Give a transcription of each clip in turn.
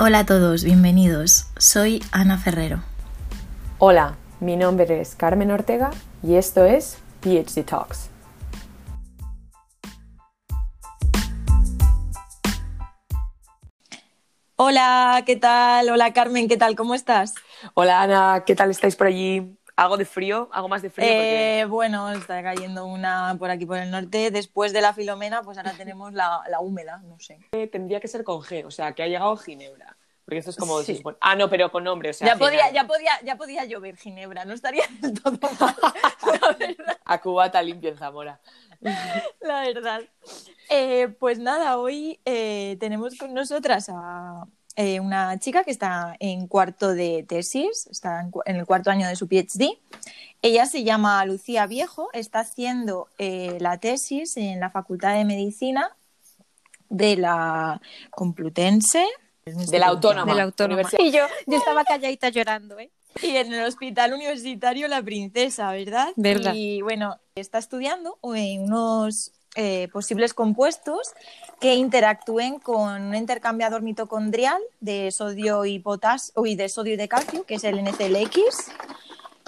Hola a todos, bienvenidos. Soy Ana Ferrero. Hola, mi nombre es Carmen Ortega y esto es PhD Talks. Hola, ¿qué tal? Hola Carmen, ¿qué tal? ¿Cómo estás? Hola Ana, ¿qué tal estáis por allí? ¿Algo de frío? ¿Algo más de frío? Eh, bueno, está cayendo una por aquí por el norte. Después de la Filomena, pues ahora tenemos la, la húmeda, no sé. Eh, tendría que ser con G, o sea, que ha llegado Ginebra. Porque esto es como... Sí. Ah, no, pero con nombre, o sea... Ya podía, ya, podía, ya podía llover Ginebra, no estaría del todo mal, la verdad. A cubata limpia en Zamora. La verdad. Eh, pues nada, hoy eh, tenemos con nosotras a eh, una chica que está en cuarto de tesis, está en, en, el cuarto año de su PhD. Ella se llama Lucía Viejo, está haciendo la tesis en la Facultad de Medicina de la Complutense. De la Autónoma. De la Autónoma. Y yo, yo estaba calladita llorando, ¿eh? Y en el Hospital Universitario La Princesa, ¿verdad? ¿Verdad? Y bueno, está estudiando unos eh, posibles compuestos que interactúen con un intercambiador mitocondrial de sodio y potasio y de sodio y de calcio, que es el NCLX,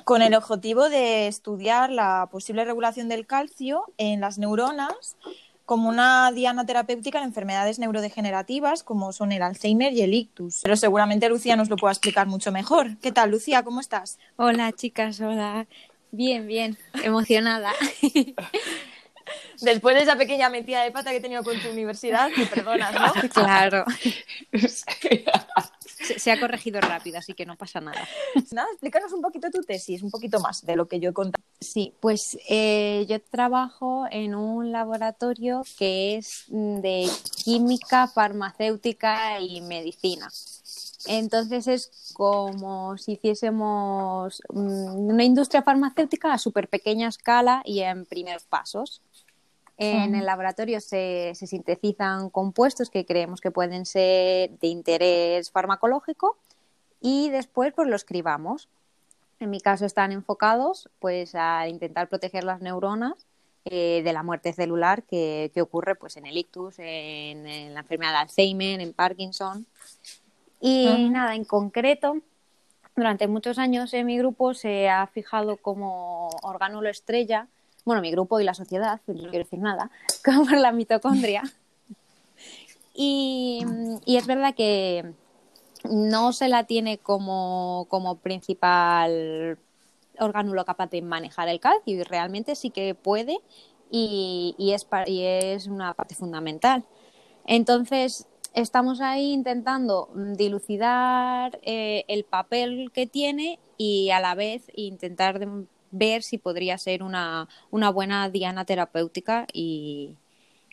con el objetivo de estudiar la posible regulación del calcio en las neuronas como una diana terapéutica en enfermedades neurodegenerativas como son el Alzheimer y el ictus. Pero seguramente Lucía nos lo pueda explicar mucho mejor. ¿Qué tal, Lucía? ¿Cómo estás? Hola, chicas, hola. Bien, bien, emocionada. Después de esa pequeña metida de pata que he tenido con tu universidad, me perdonas, ¿no? Claro. Se, se, ha corregido rápido, así que no pasa nada. Nada, explícanos un poquito tu tesis, un poquito más de lo que yo he contado. Sí, pues eh, yo trabajo en un laboratorio que es de química, farmacéutica y medicina. Entonces es como si hiciésemos una industria farmacéutica a súper pequeña escala y en primeros pasos. En el laboratorio se, se, sintetizan compuestos que creemos que pueden ser de interés farmacológico y después pues los cribamos. En mi caso están enfocados pues a intentar proteger las neuronas eh, de la muerte celular que, que ocurre pues en el ictus, en, en, la enfermedad de Alzheimer, en Parkinson. Y uh -huh. nada, en concreto, durante muchos años en mi grupo se ha fijado como orgánulo estrella bueno, mi grupo y la sociedad, no quiero decir nada, como por la mitocondria. Y, y, es verdad que no se la tiene como, como principal orgánulo capaz de manejar el calcio y realmente sí que puede y, y, es, y es una parte fundamental. Entonces, estamos ahí intentando dilucidar eh, el papel que tiene y a la vez intentar de, ver si podría ser una, una buena diana terapéutica y,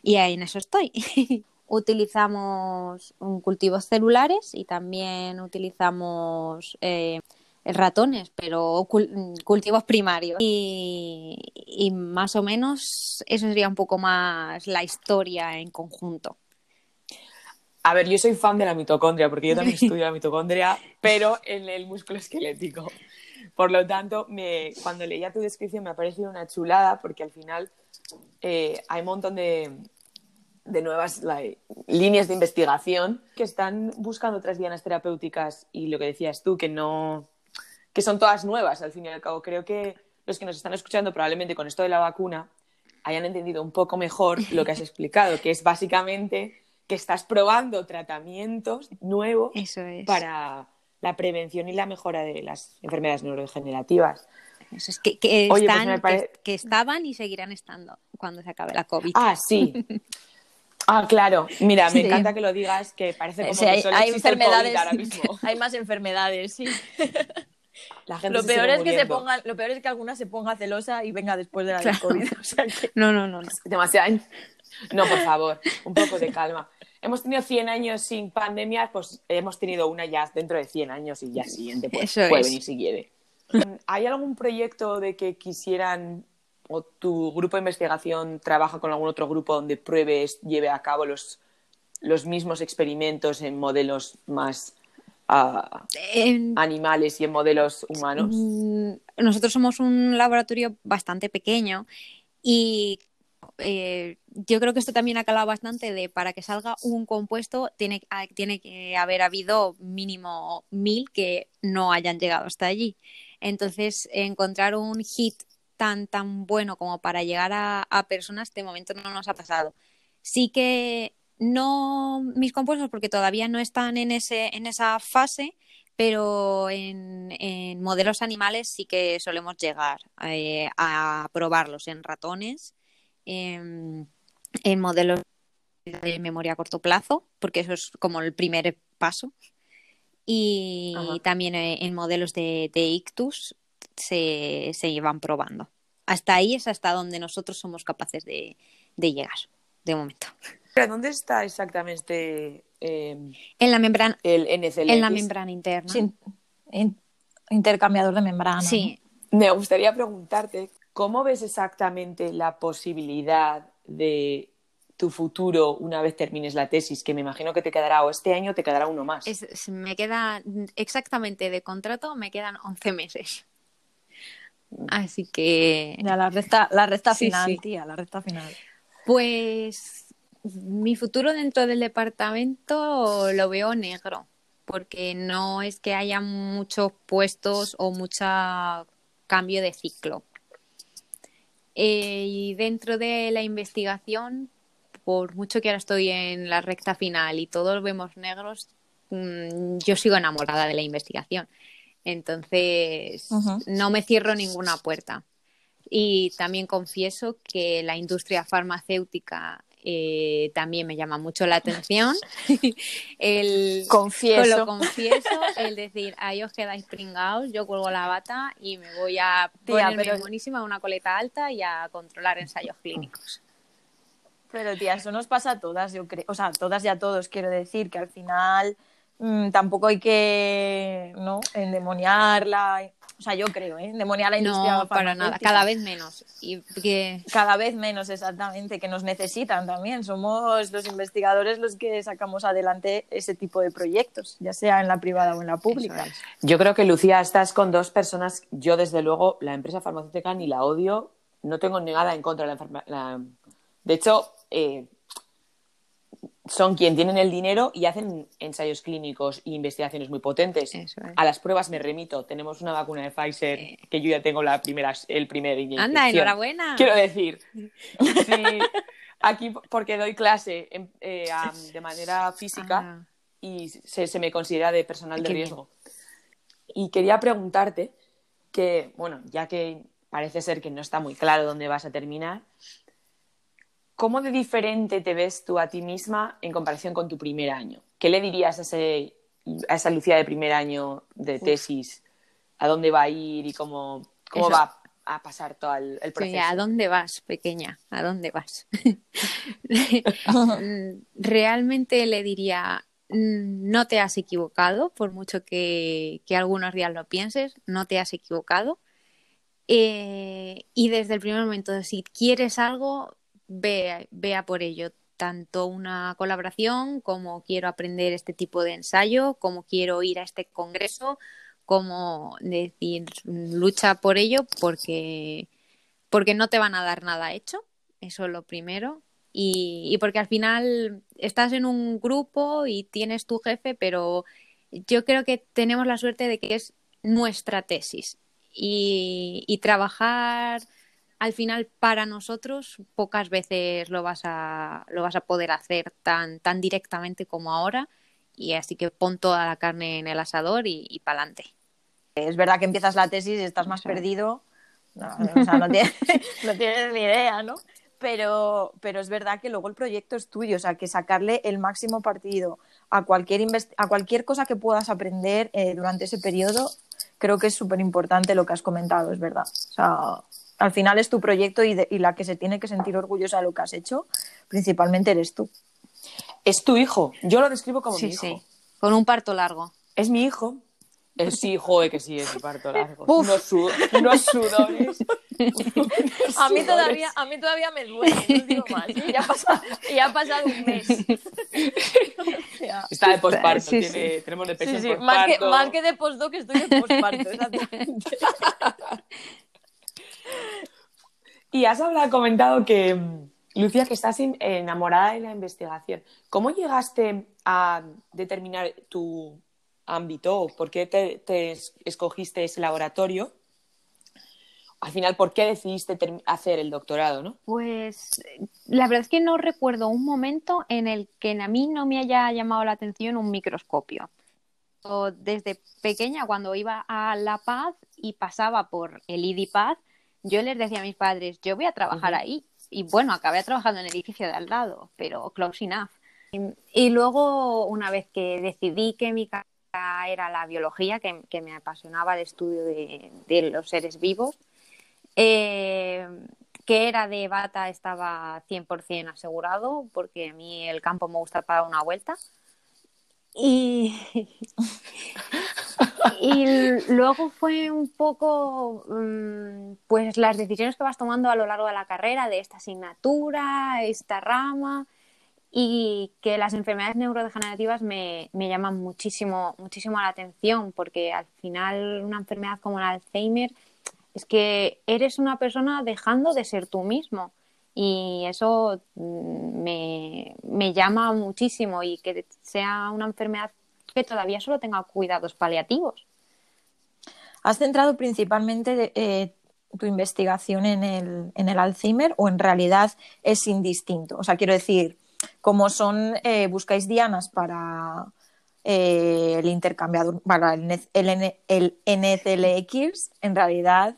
y ahí en eso estoy. utilizamos cultivos celulares y también utilizamos eh, ratones, pero cul cultivos primarios. Y, y, más o menos eso sería un poco más la historia en conjunto. A ver, yo soy fan de la mitocondria, porque yo también estudio la mitocondria, pero en el músculo esquelético. Por lo tanto, me, cuando leía tu descripción me ha parecido una chulada porque al final eh, hay un montón de, de nuevas like, líneas de investigación que están buscando otras dianas terapéuticas y lo que decías tú, que no que son todas nuevas al fin y al cabo. Creo que los que nos están escuchando probablemente con esto de la vacuna hayan entendido un poco mejor lo que has explicado, que es básicamente que estás probando tratamientos nuevos Eso es. para la prevención y la mejora de las enfermedades neurodegenerativas. Eso es que, que, Oye, están, pues pare... que, que, estaban y seguirán estando cuando se acabe la COVID. Ah, sí. Ah, claro. Mira, me sí. encanta que lo digas, que parece como sí, que hay, solo hay existe enfermedades, el COVID ahora mismo. hay más enfermedades, sí. La gente lo peor es que se ponga, lo peor es que alguna se ponga celosa y venga después de la del COVID. O sea que... No, no, no, no. Demasiado. No, por favor, un poco de calma. Hemos tenido 100 años sin pandemia, pues hemos tenido una ya dentro de 100 años y ya siguiente pues, Eso puede es. venir si quiere. ¿Hay algún proyecto de que quisieran o tu grupo de investigación trabaja con algún otro grupo donde pruebes, lleve a cabo los, los mismos experimentos en modelos más uh, en... animales y en modelos humanos? Mm, Nosotros somos un laboratorio bastante pequeño y eh, yo creo que esto también ha calado bastante de para que salga un compuesto tiene, tiene que haber habido mínimo mil que no hayan llegado hasta allí. Entonces, encontrar un hit tan, tan bueno como para llegar a, a personas, de momento no nos ha pasado. Sí que no mis compuestos, porque todavía no están en, ese, en esa fase, pero en, en modelos animales sí que solemos llegar eh, a probarlos en ratones, en, en modelos de memoria a corto plazo, porque eso es como el primer paso. Y Ajá. también eh, en modelos de, de ictus se, se llevan probando. Hasta ahí es hasta donde nosotros somos capaces de, de llegar, de momento. Pero ¿Dónde está exactamente eh, En la membrana, el NCLX? en la membrana interna. Sí, in- intercambiador de membrana. Sí, Me gustaría preguntarte, ¿cómo ves exactamente la posibilidad de tu futuro una vez termines la tesis? Que me imagino que te quedará, o este año te quedará uno más. es- es- me queda exactamente de contrato, me quedan 11 meses. Así que, Ya la recta, la recta Sí, final, sí. tía, la recta final. pues, mi futuro dentro del departamento lo veo negro, porque no es que haya muchos puestos o mucho cambio de ciclo. Eh, y dentro de la investigación, por mucho que ahora estoy en la recta final y todos vemos negros, mm, yo sigo enamorada de la investigación. Entonces, no me cierro ninguna puerta. Y también confieso que la industria farmacéutica eh, también me llama mucho la atención. el, Confieso. Lo confieso, el decir, ahí os quedáis pringados, yo cuelgo la bata y me voy a Tía, ponerme pero- buenísima una coleta alta y a controlar ensayos clínicos. Pero tía, eso nos pasa a todas, yo creo. O sea, a todas y a todos, quiero decir, que al final mm, tampoco hay que no endemoniarla. O sea, yo creo, ¿eh? Endemoniar la industria No, para nada, cada vez menos. Y que Cada vez menos, exactamente, que nos necesitan también. Somos los investigadores los que sacamos adelante ese tipo de proyectos, ya sea en la privada o en la pública. Es. Yo creo que, Lucía, estás con dos personas. Yo, desde luego, la empresa farmacéutica ni la odio. No tengo nada en contra de la enfermedad. De hecho, eh, son quien tienen el dinero y hacen ensayos clínicos e investigaciones muy potentes. Es. A las pruebas me remito. Tenemos una vacuna de Pfizer Sí. que yo ya tengo la primera, el primer inyección. Anda, enhorabuena. Quiero decir, sí, aquí porque doy clase eh, a- de manera física Ah. y se, se me considera de personal de Qué bien. riesgo. Y quería preguntarte que, bueno, ya que parece ser que no está muy claro dónde vas a terminar, ¿cómo de diferente te ves tú a ti misma en comparación con tu primer año? ¿Qué le dirías a, ese, a esa Lucía de primer año de tesis? ¿A dónde va a ir y cómo, cómo Eso. va a pasar todo el, el Sí, proceso? ¿A dónde vas, pequeña? ¿A dónde vas? Realmente le diría, mm, no te has equivocado, por mucho que, que algunos días lo pienses, no te has equivocado. Eh, y desde el primer momento, si quieres algo, ve, vea por ello. Tanto una colaboración como quiero aprender este tipo de ensayo, como quiero ir a este congreso, como decir, lucha por ello porque, porque no te van a dar nada hecho, eso es lo primero. Y, y porque al final estás en un grupo y tienes tu jefe, pero yo creo que tenemos la suerte de que es nuestra tesis. Y, y trabajar al final para nosotros pocas veces lo vas a, lo vas a poder hacer tan, tan directamente como ahora. Y así que pon toda la carne en el asador y, y para adelante. Es verdad que empiezas la tesis y estás más perdido. No, o sea, no tienes, no tienes ni idea, ¿no? Pero, pero es verdad que luego el proyecto es tuyo, o sea, que sacarle el máximo partido a cualquier, a cualquier cosa que puedas aprender eh, durante ese periodo, creo que es súper importante lo que has comentado, es verdad. O sea, al final es tu proyecto y, de- y la que se tiene que sentir orgullosa de lo que has hecho, principalmente eres tú. Es tu hijo. Yo lo describo como Sí, mi hijo. sí. Con un parto largo. Es mi hijo. Es sí, joder, que sí, es mi parto largo. Uf. Unos, su- unos sudores. A mí todavía, a mí todavía me duele, no os digo más. y Ya ha pasado, ya ha pasado un mes. Está de posparto. Sí, tiene- Tenemos Sí, depresión sí, más que, más que de postdoc estoy de posparto, exactamente. Y has hablado, comentado que, Lucía, que estás enamorada de la investigación, ¿cómo llegaste a determinar tu ámbito por qué te, escogiste ese laboratorio? Al final, ¿por qué decidiste hacer el doctorado, no? Pues la verdad es que no recuerdo un momento en el que a mí no me haya llamado la atención un microscopio. desde pequeña, cuando iba a La Paz y pasaba por el IDIPAZ, yo les decía a mis padres, yo voy a trabajar ahí. Y bueno, acabé trabajando en el edificio de al lado, pero close enough. Y, luego, una vez que decidí que mi carrera era la biología, que, me apasionaba el estudio de, los seres vivos, eh, que era de bata estaba 100% asegurado, porque a mí el campo me gusta para una vuelta. Y, y luego fue un poco, mm, pues las decisiones que vas tomando a lo largo de la carrera, de esta asignatura, esta rama, y que las enfermedades neurodegenerativas me, me llaman muchísimo, muchísimo la atención, porque al final una enfermedad como el Alzheimer es que eres una persona dejando de ser tú mismo. Y eso mm, me, me, llama muchísimo y que sea una enfermedad que todavía solo tenga cuidados paliativos. ¿Has centrado principalmente eh, tu investigación en el, en el, Alzheimer o en realidad es indistinto? O sea, quiero decir, como son, eh, buscáis dianas para eh, el intercambiador, para el, el, el NCLX, en realidad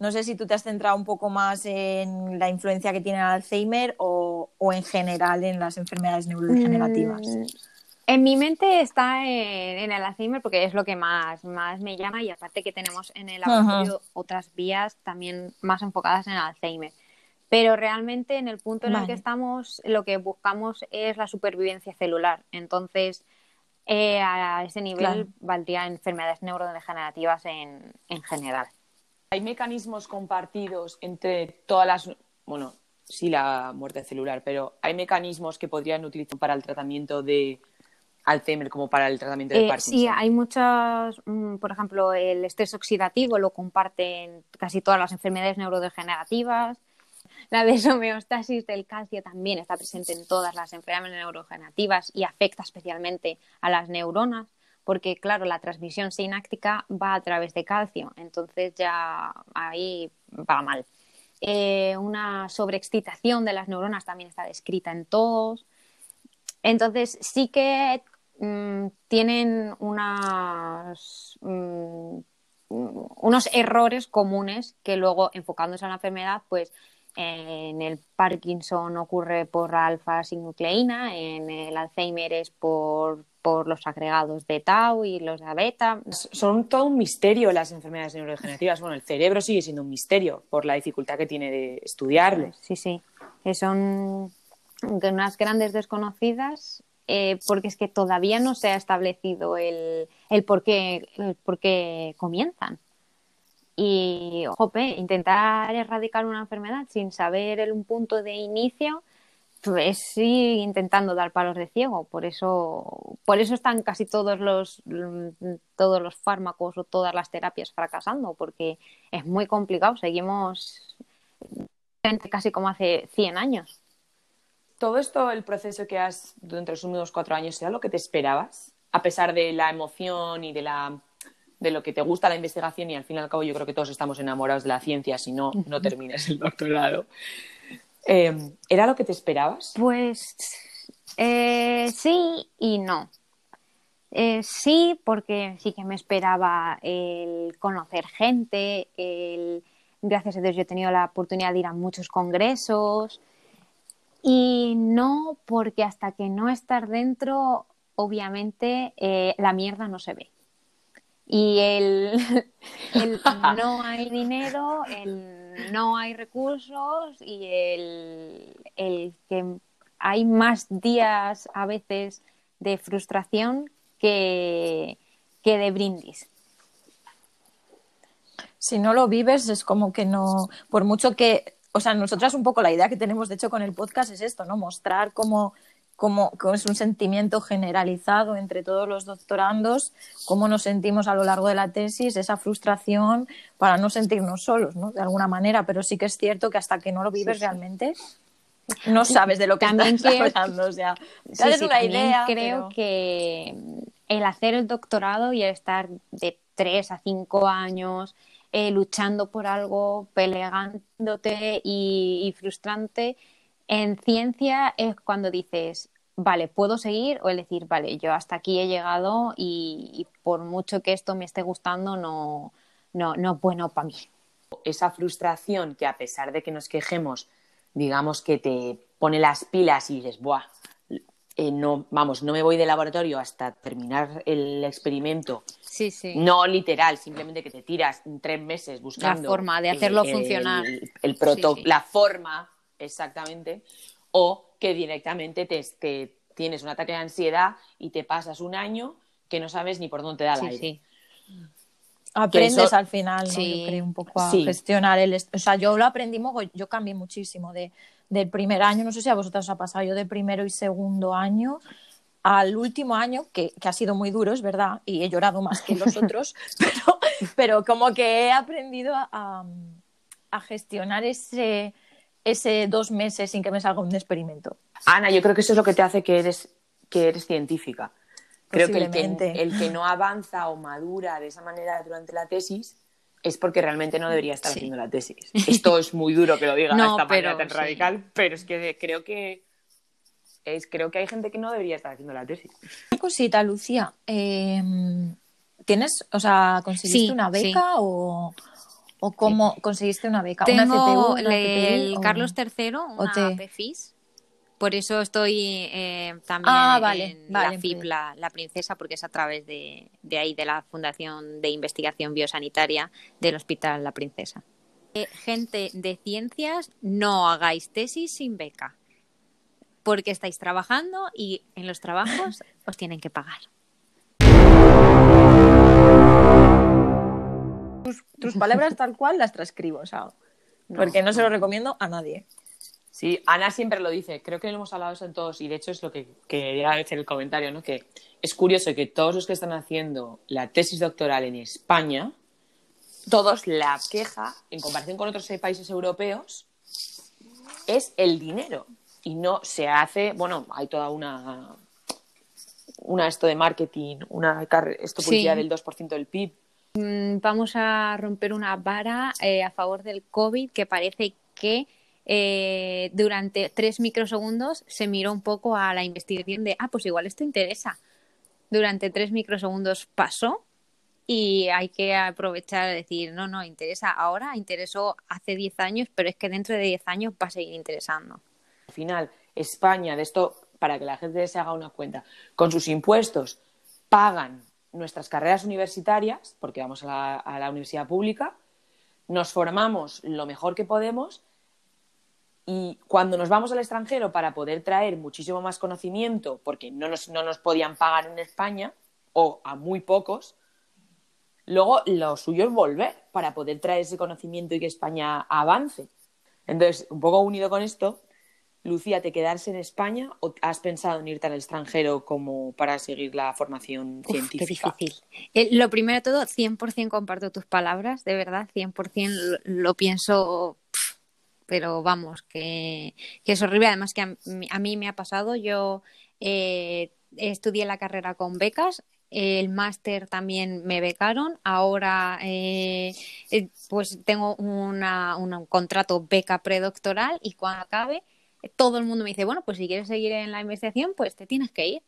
no sé si tú te has centrado un poco más en la influencia que tiene el Alzheimer o, en general en las enfermedades neurodegenerativas. En mi mente está en, el Alzheimer porque es lo que más, más me llama y aparte que tenemos en el laboratorio otras vías también más enfocadas en el Alzheimer. Pero realmente en el punto en el que estamos lo que buscamos es la supervivencia celular. Entonces, eh, a ese nivel valdría enfermedades neurodegenerativas en, en general. ¿Hay mecanismos compartidos entre todas las, bueno, sí la muerte celular, pero hay mecanismos que podrían utilizar para el tratamiento de Alzheimer como para el tratamiento de eh, Parkinson? Sí, hay muchas, mm, por ejemplo, el estrés oxidativo lo comparten casi todas las enfermedades neurodegenerativas. La deshomeostasis del calcio también está presente en todas las enfermedades neurodegenerativas y afecta especialmente a las neuronas porque claro, la transmisión sináptica va a través de calcio, entonces ya ahí va mal. Eh, una sobreexcitación de las neuronas también está descrita en todos. Entonces sí que mm, tienen unas, mm, unos errores comunes que luego enfocándose en la enfermedad, pues en el Parkinson ocurre por alfa-sinucleína, en el Alzheimer es por por los agregados de tau y los de beta. Son todo un misterio las enfermedades neurodegenerativas. Bueno, el cerebro sigue siendo un misterio por la dificultad que tiene de estudiarlo. Sí, sí. Son unas grandes desconocidas eh, porque es que todavía no se ha establecido el, el, por, qué, el por qué comienzan. Y, jope, intentar erradicar una enfermedad sin saber el, un punto de inicio pues sí intentando dar palos de ciego. Por eso, por eso están casi todos los, todos los fármacos o todas las terapias fracasando, porque es muy complicado. Seguimos casi como hace 100 años. Todo esto, el proceso que has durante los últimos cuatro años, ¿era lo que te esperabas? A pesar de la emoción y de la de lo que te gusta la investigación y al fin y al cabo yo creo que todos estamos enamorados de la ciencia, si no, no terminas el doctorado. Em, ¿Era lo que te esperabas? Pues eh, sí y no. Eh, sí, porque sí que me esperaba el conocer gente, el... gracias a Dios yo he tenido la oportunidad de ir a muchos congresos y no porque hasta que no estás dentro, obviamente eh, la mierda no se ve. Y el, el no hay dinero, el no hay recursos y el, que hay más días a veces de frustración que, que de brindis. Si no lo vives es como que no, por mucho que, o sea, nosotras un poco la idea que tenemos de hecho con el podcast es esto, ¿no? Mostrar cómo como, es un sentimiento generalizado entre todos los doctorandos, cómo nos sentimos a lo largo de la tesis, esa frustración para no sentirnos solos, ¿no? De alguna manera, pero sí que es cierto que hasta que no lo vives realmente, no sabes de lo que También estás creo- hablando. O sea, Sí, sí, una idea. creo pero- que el hacer el doctorado y el estar de tres a cinco años eh, luchando por algo, peleándote y, frustrante, en ciencia es cuando dices, vale, puedo seguir o el decir, vale, yo hasta aquí he llegado y, y por mucho que esto me esté gustando, no, no, no es bueno para mí. esa frustración que a pesar de que nos quejemos, digamos que te pone las pilas y dices, buah, eh, no, vamos, no me voy del laboratorio hasta terminar el experimento. Sí, sí. No literal, simplemente que te tiras tres meses buscando forma de hacerlo el- funcionar. el, el proto- Sí, sí. la forma exactamente, o que directamente te, te tienes un ataque de ansiedad y te pasas un año que no sabes ni por dónde te da el Sí, aire. sí. aprendes eso- al final, ¿no? Sí. Yo creo un poco a Sí. gestionar el... O sea, yo lo aprendí, mogo- yo cambié muchísimo de, del primer año, no sé si a vosotros os ha pasado, yo de primero y segundo año al último año, que, que ha sido muy duro, es verdad, y he llorado más que los otros, pero, pero como que he aprendido a, a- a gestionar ese, ese dos meses sin que me salga un experimento. Ana, yo creo que eso es lo que te hace que eres, que eres científica. Creo que el, que el que no avanza o madura de esa manera durante la tesis es porque realmente no debería estar Sí. haciendo la tesis. Esto es muy duro que lo diga No, de esta manera pero tan sí. radical, pero es que creo que es, creo que hay gente que no debería estar haciendo la tesis. Una cosita, Lucía, eh, ¿tienes, o sea, conseguiste Sí, una sí. beca o, o cómo conseguiste una beca? ¿Una Tengo CTU, una PPI el o- Carlos III, una te- PFIS. Por eso estoy eh, también Ah, vale, en vale, la FIP, la, la Princesa, porque es a través de, de ahí, de la Fundación de Investigación Biosanitaria del Hospital La Princesa. Eh, gente de ciencias, no hagáis tesis sin beca, porque estáis trabajando y en los trabajos os tienen que pagar. Tus palabras tal cual las transcribo, o sea, porque no se lo recomiendo a nadie. Sí, Ana siempre lo dice, creo que lo hemos hablado eso en todos y de hecho es lo que quería decir el comentario, ¿no? que es curioso que todos los que están haciendo la tesis doctoral en España, todos la queja, en comparación con otros países europeos, es el dinero y no se hace, bueno, hay toda una una esto de marketing, una esto Sí. publicidad del 2% del PIB. Mm, Vamos a romper una vara eh, a favor del COVID que parece que eh, durante tres microsegundos se miró un poco a la investigación de, ah, pues igual esto interesa. Durante tres microsegundos pasó y hay que aprovechar y decir, no, no, interesa ahora, interesó hace 10 años, pero es que dentro de 10 años va a seguir interesando. Al final, España, de esto, para que la gente se haga una cuenta, con sus impuestos pagan nuestras carreras universitarias, porque vamos a a la universidad pública, nos formamos lo mejor que podemos y cuando nos vamos al extranjero para poder traer muchísimo más conocimiento, porque no nos, no nos podían pagar en España, o a muy pocos, luego lo suyo es volver para poder traer ese conocimiento y que España avance. Entonces, un poco unido con esto, Lucía, ¿te quedarse en España o has pensado en irte al extranjero como para seguir la formación Uf, qué científica? difícil. Eh, lo primero de todo, 100% comparto tus palabras, de verdad, 100% lo, lo pienso, pero vamos, que, es horrible. Además que a, a mí me ha pasado, yo eh, estudié la carrera con becas, el máster también me becaron, ahora eh, eh, pues tengo una, un contrato beca predoctoral y cuando acabe todo el mundo me dice, bueno, pues si quieres seguir en la investigación, pues te tienes que ir.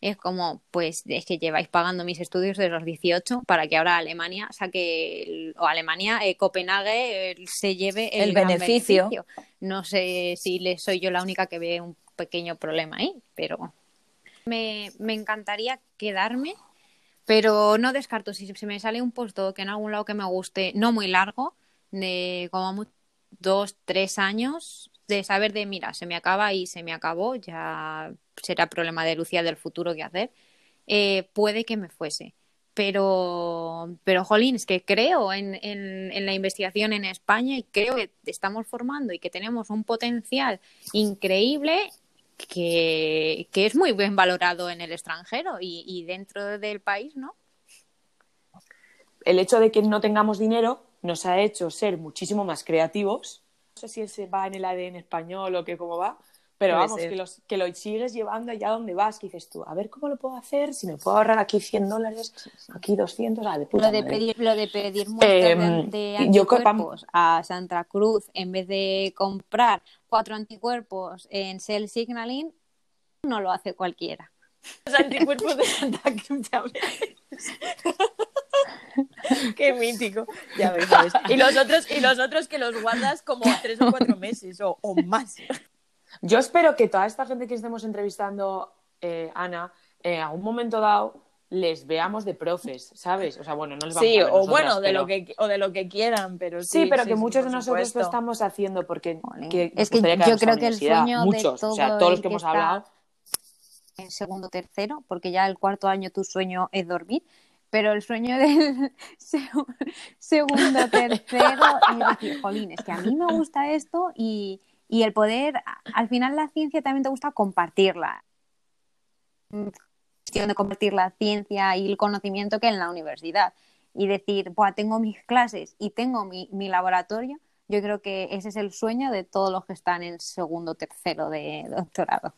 Es como, pues es que lleváis pagando mis estudios desde los 18 para que ahora Alemania saque, el- o Alemania, eh, Copenhague, eh, se lleve el, beneficio. No sé si le, soy yo la única que ve un pequeño problema ahí, pero me, me encantaría quedarme, pero no descarto, si se me sale un puesto que en algún lado que me guste, no muy largo, de como dos, tres años, de saber de, mira, se me acaba y se me acabó, ya será problema de Lucía del futuro qué hacer, eh, puede que me fuese. Pero, pero jolín, es que creo en, en, la investigación en España y creo que estamos formando y que tenemos un potencial increíble que, que es muy bien valorado en el extranjero y dentro del país, ¿no? el hecho de que no tengamos dinero nos ha hecho ser muchísimo más creativos sé si se va en el ADN español o que cómo va, pero vamos, ser. que, los, que lo sigues llevando allá donde vas, que dices tú, a ver cómo lo puedo hacer, si me puedo ahorrar aquí 100 dólares, aquí 200, ah, de puta Lo de madre. pedir, lo de pedir muestras Em, de, de yo creo- anticuerpos a Santa Cruz en vez de comprar cuatro anticuerpos en Cell Signaling, no lo hace cualquiera. Los anticuerpos de Santa Cruz. Qué mítico. Ya ves, ya ves. Y los otros, y los otros que los guardas como tres o cuatro meses o, o más. Yo espero que toda esta gente que estemos entrevistando, eh, Ana, en algún momento dado les veamos de profes, ¿sabes? O sea, bueno, no les vamos Sí, a ver o nosotras, bueno, de pero- lo que o de lo que quieran, pero sí. Sí, pero que sí, muchos de nosotros lo estamos haciendo porque que Es que yo creo que el sueño de muchos, o sea, todo todos los que que hemos hablado. en segundo tercero, porque ya el cuarto año tu sueño es dormir, pero el sueño del seg- segundo tercero es decir, jolín, es que a mí me gusta esto y, y el poder, al final la ciencia también te gusta compartirla. Cuestión de compartir la ciencia y el conocimiento que en la universidad y decir, Buah, tengo mis clases y tengo mi, mi laboratorio, yo creo que ese es el sueño de todos los que están en segundo tercero de doctorado.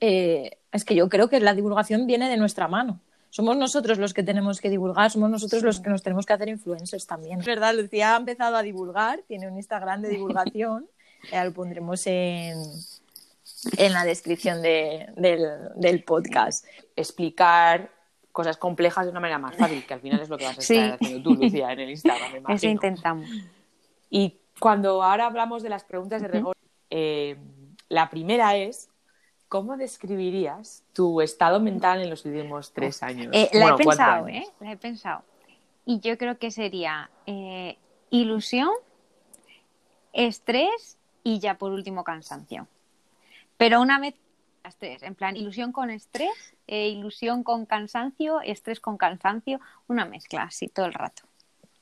eh, es que yo creo que la divulgación viene de nuestra mano. Somos nosotros los que tenemos que divulgar, somos nosotros los que nos tenemos que hacer influencers también. Es verdad, Lucía ha empezado a divulgar, tiene un Instagram de divulgación, ya lo pondremos en, en la descripción de- del, del podcast. explicar cosas complejas de una manera más fácil, que al final es lo que vas a Sí. estar haciendo tú, Lucía, en el Instagram, me Eso intentamos. Y cuando ahora hablamos de las preguntas de rigor, eh, la primera es, ¿cómo describirías tu estado mental en los últimos tres años? Eh, la Bueno, he pensado. ¿eh? La he pensado. Y yo creo que sería eh, ilusión, estrés y ya por último cansancio. Pero una vez las tres, en plan ilusión con estrés, eh, ilusión con cansancio, estrés con cansancio, una mezcla así todo el rato.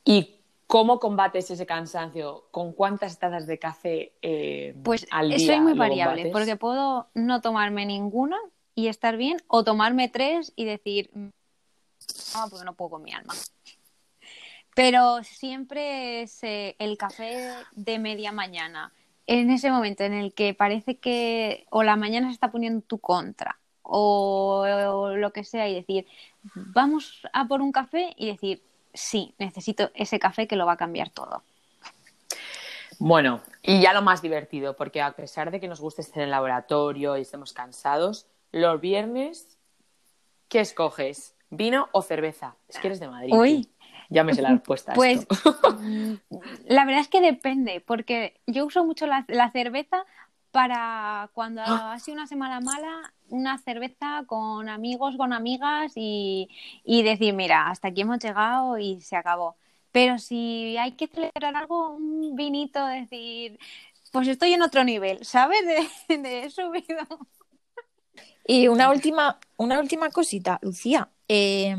¿Y cómo combates ese cansancio? ¿Con cuántas tazas de café eh, Pues al día soy muy variable, combates? porque puedo no tomarme ninguna y estar bien, o tomarme tres y decir, "Mm, no, porque no puedo con mi alma. Pero siempre es eh, el café de media mañana, en ese momento en el que parece que o la mañana se está poniendo en tu contra o, o lo que sea y decir, vamos a por un café y decir, sí, necesito ese café que lo va a cambiar todo. Bueno, y ya lo más divertido, porque a pesar de que nos guste estar en el laboratorio y estemos cansados, los viernes, ¿qué escoges? ¿Vino o cerveza? Es que eres de Madrid. Uy. tú. Ya me sé la respuesta. a Pues esto. mm, la verdad es que depende, porque yo uso mucho la, la cerveza para cuando ha sido una semana mala, una cerveza con amigos, con amigas y, y decir, mira, hasta aquí hemos llegado y se acabó. Pero si hay que celebrar algo, un vinito, decir, pues estoy en otro nivel, ¿sabes? De, subido. Y una última, una última cosita, Lucía. eh,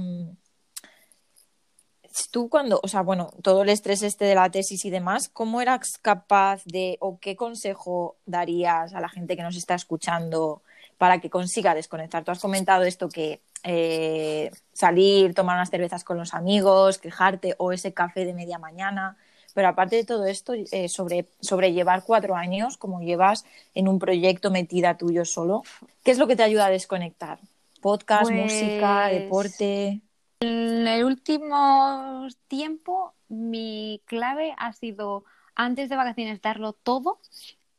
tú cuando, o sea, bueno, todo el estrés este de la tesis y demás, ¿cómo eras capaz de, o qué consejo darías a la gente que nos está escuchando para que consiga desconectar? Tú has comentado esto que eh, salir, tomar unas cervezas con los amigos, quejarte o ese café de media mañana. Pero aparte de todo esto, eh, sobre, sobrellevar cuatro años, como llevas en un proyecto metida tuyo solo, ¿qué es lo que te ayuda a desconectar? ¿Podcast, Pues- música, deporte? En el último tiempo, mi clave ha sido antes de vacaciones darlo todo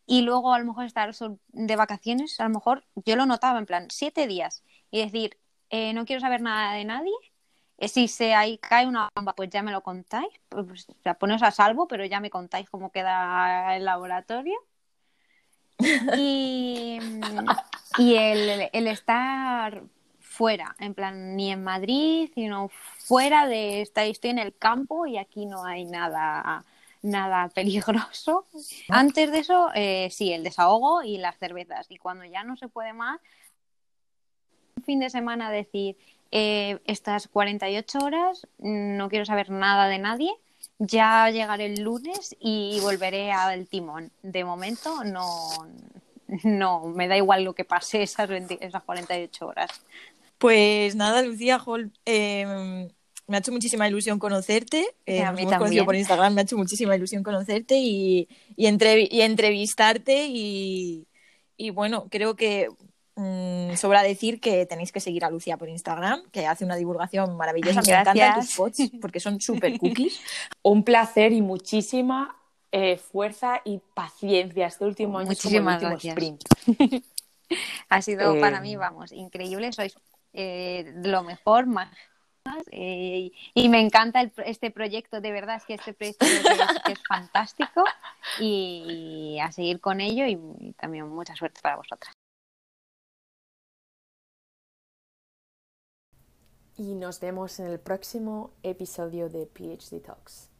y luego a lo mejor estar de vacaciones, a lo mejor yo lo notaba en plan siete días y decir, eh, no quiero saber nada de nadie. eh, si se ahí cae una bomba, pues ya me lo contáis. Pues, o sea, poneos a salvo, pero ya me contáis cómo queda el laboratorio. Y, y el, el estar fuera, en plan, ni en Madrid, sino fuera de, estoy en el campo y aquí no hay nada, nada peligroso. Antes de eso, eh, sí, el desahogo y las cervezas. Y cuando ya no se puede más, un fin de semana decir, eh, estas 48 horas no quiero saber nada de nadie, ya llegaré el lunes y volveré al timón. De momento no, no, me da igual lo que pase esas, 20 esas 48 horas. Pues nada, Lucía Hall, eh, me ha hecho muchísima ilusión conocerte. Eh, A mí hemos conocido también. por Instagram, me ha hecho muchísima ilusión conocerte y, y, entrevi- y entrevistarte. Y, y bueno, creo que mm, sobra decir que tenéis que seguir a Lucía por Instagram, que hace una divulgación maravillosa. Ay, Me encantan tus posts porque son súper cookies. Un placer y muchísima eh, fuerza y paciencia. Este último año Muchísimas como el último gracias. sprint. Ha sido Eh, para mí, vamos, increíble. Sois eh, lo mejor, más. Eh, y me encanta el- este proyecto, de verdad, es que este proyecto es fantástico y, a seguir con ello y, y también mucha suerte para vosotras. Y nos vemos en el próximo episodio de PhD Talks.